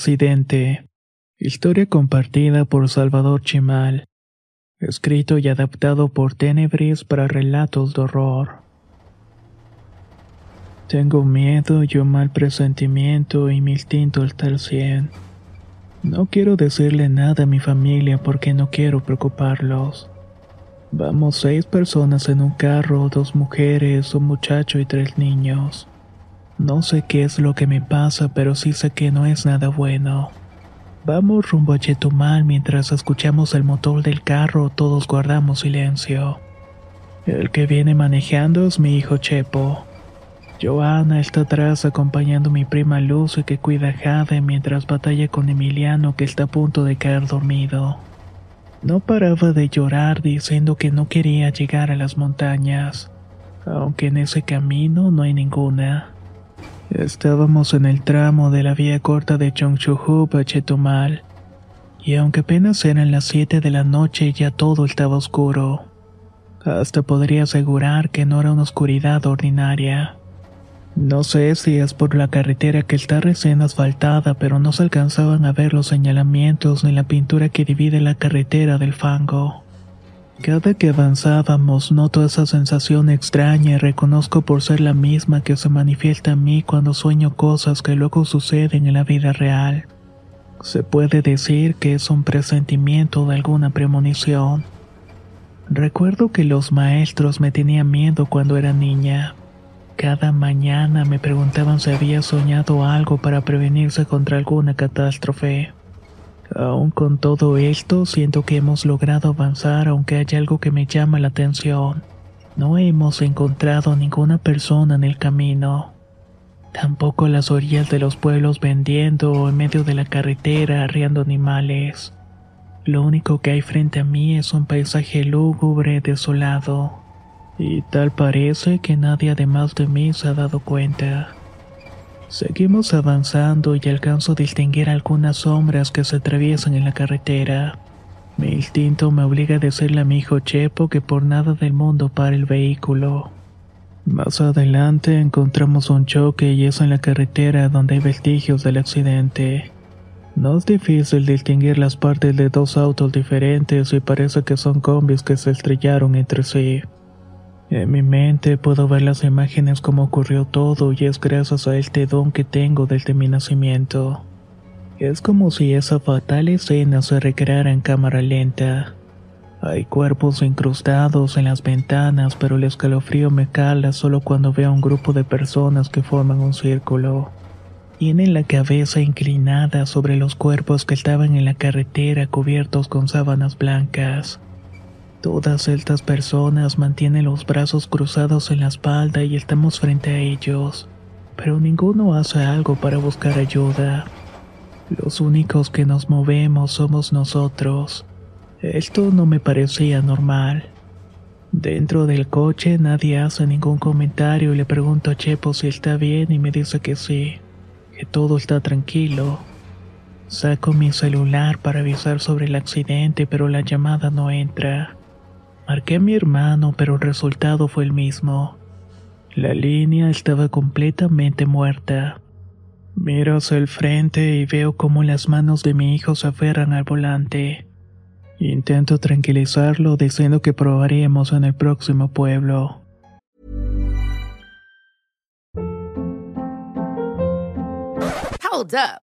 Accidente. Historia compartida por Salvador Chimal. Escrito y adaptado por Tenebris para relatos de horror. Tengo miedo y un mal presentimiento y mi instinto está al cien. No quiero decirle nada a mi familia porque no quiero preocuparlos. Vamos seis personas en un carro, dos mujeres, un muchacho y tres niños. No sé qué es lo que me pasa, pero sí sé que no es nada bueno. Vamos rumbo a Chetumal mientras escuchamos el motor del carro, todos guardamos silencio. El que viene manejando es mi hijo Chepo. Joana está atrás acompañando a mi prima Lucy que cuida a Jade mientras batalla con Emiliano que está a punto de caer dormido. No paraba de llorar diciendo que no quería llegar a las montañas, aunque en ese camino no hay ninguna. Estábamos en el tramo de la vía corta de Chongchuhup a Chetumal, y aunque apenas eran las 7 de la noche ya todo estaba oscuro. Hasta podría asegurar que no era una oscuridad ordinaria. No sé si es por la carretera que está recién asfaltada, pero no se alcanzaban a ver los señalamientos ni la pintura que divide la carretera del fango. Cada que avanzábamos noto esa sensación extraña y reconozco por ser la misma que se manifiesta en mí cuando sueño cosas que luego suceden en la vida real. Se puede decir que es un presentimiento de alguna premonición. Recuerdo que los maestros me tenían miedo cuando era niña. Cada mañana me preguntaban si había soñado algo para prevenirse contra alguna catástrofe. Aún con todo esto, siento que hemos logrado avanzar aunque hay algo que me llama la atención. No hemos encontrado ninguna persona en el camino. Tampoco las orillas de los pueblos vendiendo o en medio de la carretera arriando animales. Lo único que hay frente a mí es un paisaje lúgubre, desolado. Y tal parece que nadie además de mí se ha dado cuenta. Seguimos avanzando y alcanzo a distinguir algunas sombras que se atraviesan en la carretera. Mi instinto me obliga a decirle a mi hijo Chepo que por nada del mundo pare el vehículo. Más adelante encontramos un choque y es en la carretera donde hay vestigios del accidente. No es difícil distinguir las partes de dos autos diferentes y parece que son combis que se estrellaron entre sí. En mi mente puedo ver las imágenes como ocurrió todo y es gracias a este don que tengo desde mi nacimiento. Es como si esa fatal escena se recreara en cámara lenta. Hay cuerpos incrustados en las ventanas, pero el escalofrío me cala solo cuando veo a un grupo de personas que forman un círculo. Tienen la cabeza inclinada sobre los cuerpos que estaban en la carretera cubiertos con sábanas blancas. Todas estas personas mantienen los brazos cruzados en la espalda y estamos frente a ellos, pero ninguno hace algo para buscar ayuda. Los únicos que nos movemos somos nosotros. Esto no me parecía normal. Dentro del coche nadie hace ningún comentario y le pregunto a Chepo si está bien y me dice que sí, que todo está tranquilo. Saco mi celular para avisar sobre el accidente, pero la llamada no entra. Marqué a mi hermano, pero el resultado fue el mismo. La línea estaba completamente muerta. Miro hacia el frente y veo cómo las manos de mi hijo se aferran al volante. Intento tranquilizarlo diciendo que probaríamos en el próximo pueblo. Hold up.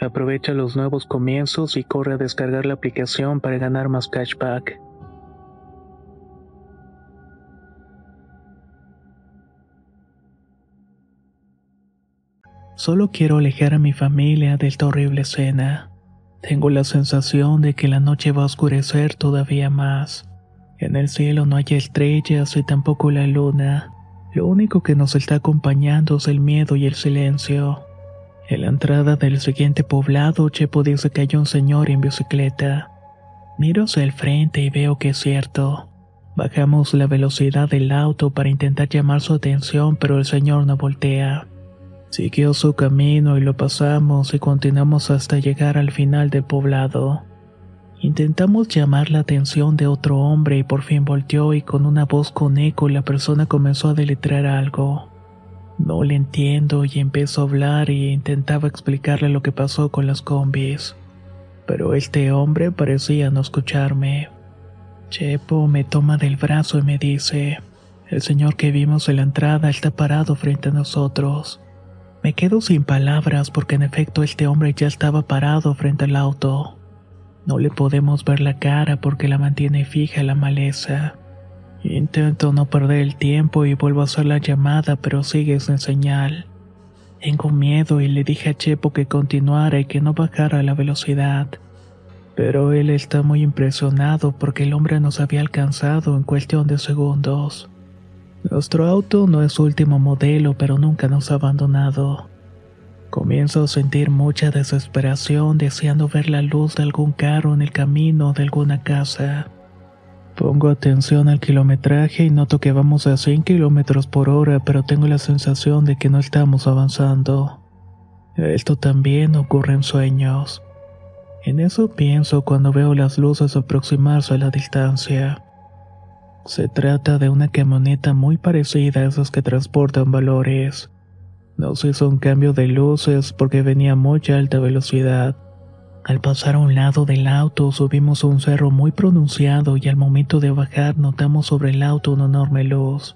Aprovecha los nuevos comienzos y corre a descargar la aplicación para ganar más cashback. Solo quiero alejar a mi familia de esta horrible escena. Tengo la sensación de que la noche va a oscurecer todavía más. En el cielo no hay estrellas y tampoco la luna. Lo único que nos está acompañando es el miedo y el silencio. En la entrada del siguiente poblado, Chepo dice que hay un señor en bicicleta. Miro hacia el frente y veo que es cierto. Bajamos la velocidad del auto para intentar llamar su atención, pero el señor no voltea. Siguió su camino y lo pasamos y continuamos hasta llegar al final del poblado. Intentamos llamar la atención de otro hombre y por fin volteó y con una voz con eco la persona comenzó a deletrear algo. No le entiendo y empezó a hablar y intentaba explicarle lo que pasó con las combis. Pero este hombre parecía no escucharme. Chepo me toma del brazo y me dice, el señor que vimos en la entrada está parado frente a nosotros. Me quedo sin palabras porque en efecto este hombre ya estaba parado frente al auto. No le podemos ver la cara porque la mantiene fija la maleza. Intento no perder el tiempo y vuelvo a hacer la llamada, pero sigue sin señal. Tengo miedo y le dije a Chepo que continuara y que no bajara la velocidad. Pero él está muy impresionado porque el hombre nos había alcanzado en cuestión de segundos. Nuestro auto no es último modelo, pero nunca nos ha abandonado. Comienzo a sentir mucha desesperación deseando ver la luz de algún carro en el camino de alguna casa. Pongo atención al kilometraje y noto que vamos a 100 kilómetros por hora, pero tengo la sensación de que no estamos avanzando. Esto también ocurre en sueños. En eso pienso cuando veo las luces aproximarse a la distancia. Se trata de una camioneta muy parecida a esas que transportan valores. Nos hizo un cambio de luces porque venía a muy alta velocidad. Al pasar a un lado del auto subimos a un cerro muy pronunciado y al momento de bajar notamos sobre el auto una enorme luz.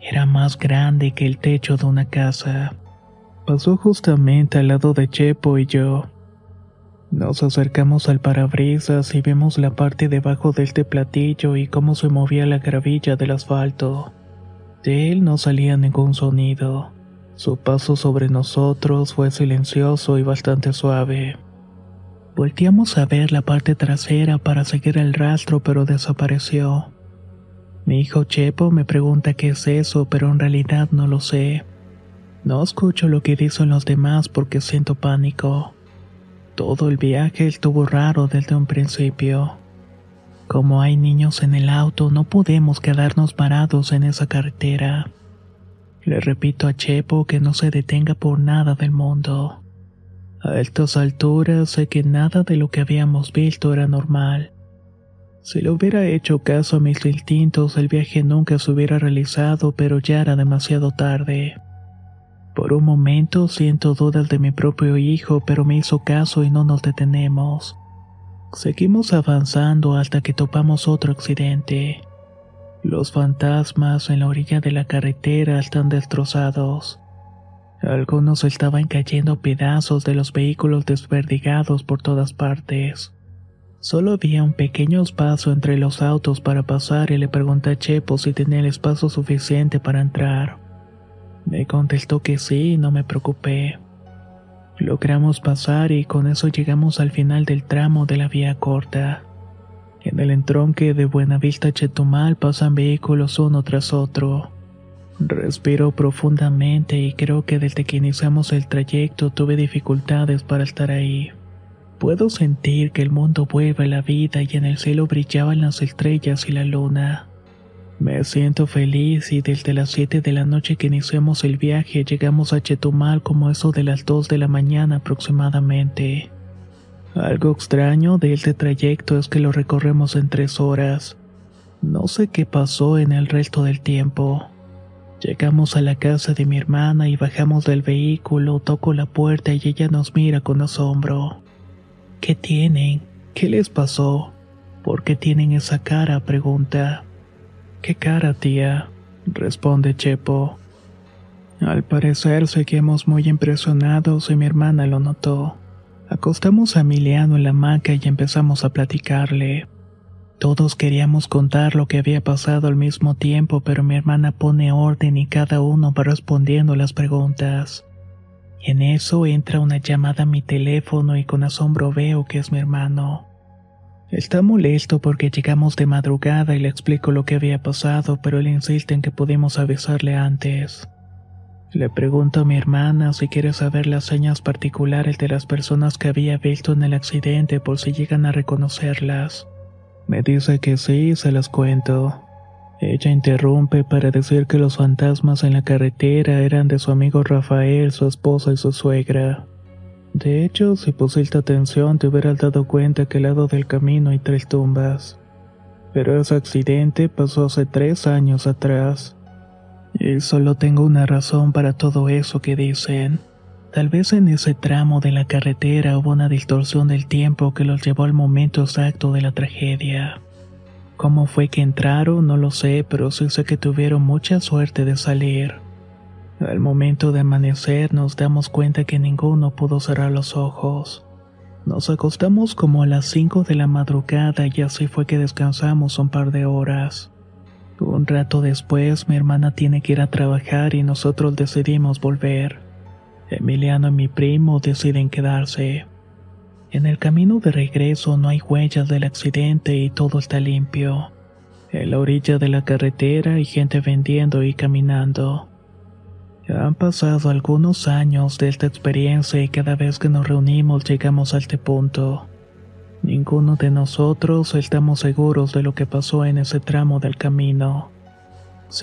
Era más grande que el techo de una casa. Pasó justamente al lado de Chepo y yo. Nos acercamos al parabrisas y vimos la parte debajo de este platillo y cómo se movía la gravilla del asfalto. De él no salía ningún sonido. Su paso sobre nosotros fue silencioso y bastante suave. Volteamos a ver la parte trasera para seguir el rastro, pero desapareció. Mi hijo Chepo me pregunta qué es eso, pero en realidad no lo sé. No escucho lo que dicen los demás porque siento pánico. Todo el viaje estuvo raro desde un principio. Como hay niños en el auto, no podemos quedarnos parados en esa carretera. Le repito a Chepo que no se detenga por nada del mundo. A estas alturas sé que nada de lo que habíamos visto era normal. Si le hubiera hecho caso a mis instintos, el viaje nunca se hubiera realizado, pero ya era demasiado tarde. Por un momento siento dudas de mi propio hijo, pero me hizo caso y no nos detenemos. Seguimos avanzando hasta que topamos otro accidente. Los fantasmas en la orilla de la carretera están destrozados. Algunos estaban cayendo pedazos de los vehículos desperdigados por todas partes. Solo había un pequeño espacio entre los autos para pasar y le pregunté a Chepo si tenía el espacio suficiente para entrar. Me contestó que sí y no me preocupé. Logramos pasar y con eso llegamos al final del tramo de la vía corta. En el entronque de Buenavista Chetumal pasan vehículos uno tras otro. Respiro profundamente y creo que desde que iniciamos el trayecto tuve dificultades para estar ahí. Puedo sentir que el mundo vuelve a la vida y en el cielo brillaban las estrellas y la luna. Me siento feliz y desde las 7 de la noche que iniciamos el viaje llegamos a Chetumal como eso de las 2 de la mañana aproximadamente. Algo extraño de este trayecto es que lo recorremos en 3 horas. No sé qué pasó en el resto del tiempo. Llegamos a la casa de mi hermana y bajamos del vehículo, toco la puerta y ella nos mira con asombro. ¿Qué tienen? ¿Qué les pasó? ¿Por qué tienen esa cara? pregunta. ¿Qué cara, tía? responde Chepo. Al parecer seguimos muy impresionados y mi hermana lo notó. Acostamos a Emiliano en la hamaca y empezamos a platicarle. Todos queríamos contar lo que había pasado al mismo tiempo, pero mi hermana pone orden y cada uno va respondiendo las preguntas. En eso entra una llamada a mi teléfono y con asombro veo que es mi hermano. Está molesto porque llegamos de madrugada y le explico lo que había pasado, pero él insiste en que pudimos avisarle antes. Le pregunto a mi hermana si quiere saber las señas particulares de las personas que había visto en el accidente por si llegan a reconocerlas. Me dice que sí se las cuento. Ella interrumpe para decir que los fantasmas en la carretera eran de su amigo Rafael, su esposa y su suegra. De hecho, si pusiste atención te hubieras dado cuenta que al lado del camino hay tres tumbas. Pero ese accidente pasó hace tres años atrás. Y solo tengo una razón para todo eso que dicen. Tal vez en ese tramo de la carretera hubo una distorsión del tiempo que los llevó al momento exacto de la tragedia. Cómo fue que entraron, no lo sé, pero sí sé que tuvieron mucha suerte de salir. Al momento de amanecer nos damos cuenta que ninguno pudo cerrar los ojos. Nos acostamos como a las 5 de la madrugada y así fue que descansamos un par de horas. Un rato después mi hermana tiene que ir a trabajar y nosotros decidimos volver. Emiliano y mi primo deciden quedarse. En el camino de regreso no hay huellas del accidente y todo está limpio. En la orilla de la carretera hay gente vendiendo y caminando. Han pasado algunos años de esta experiencia y cada vez que nos reunimos llegamos a este punto. Ninguno de nosotros estamos seguros de lo que pasó en ese tramo del camino.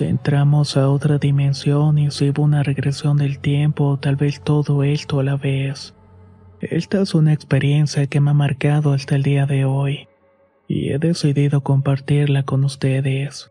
Entramos a otra dimensión y si hubo una regresión del tiempo, tal vez todo esto a la vez. Esta es una experiencia que me ha marcado hasta el día de hoy y he decidido compartirla con ustedes.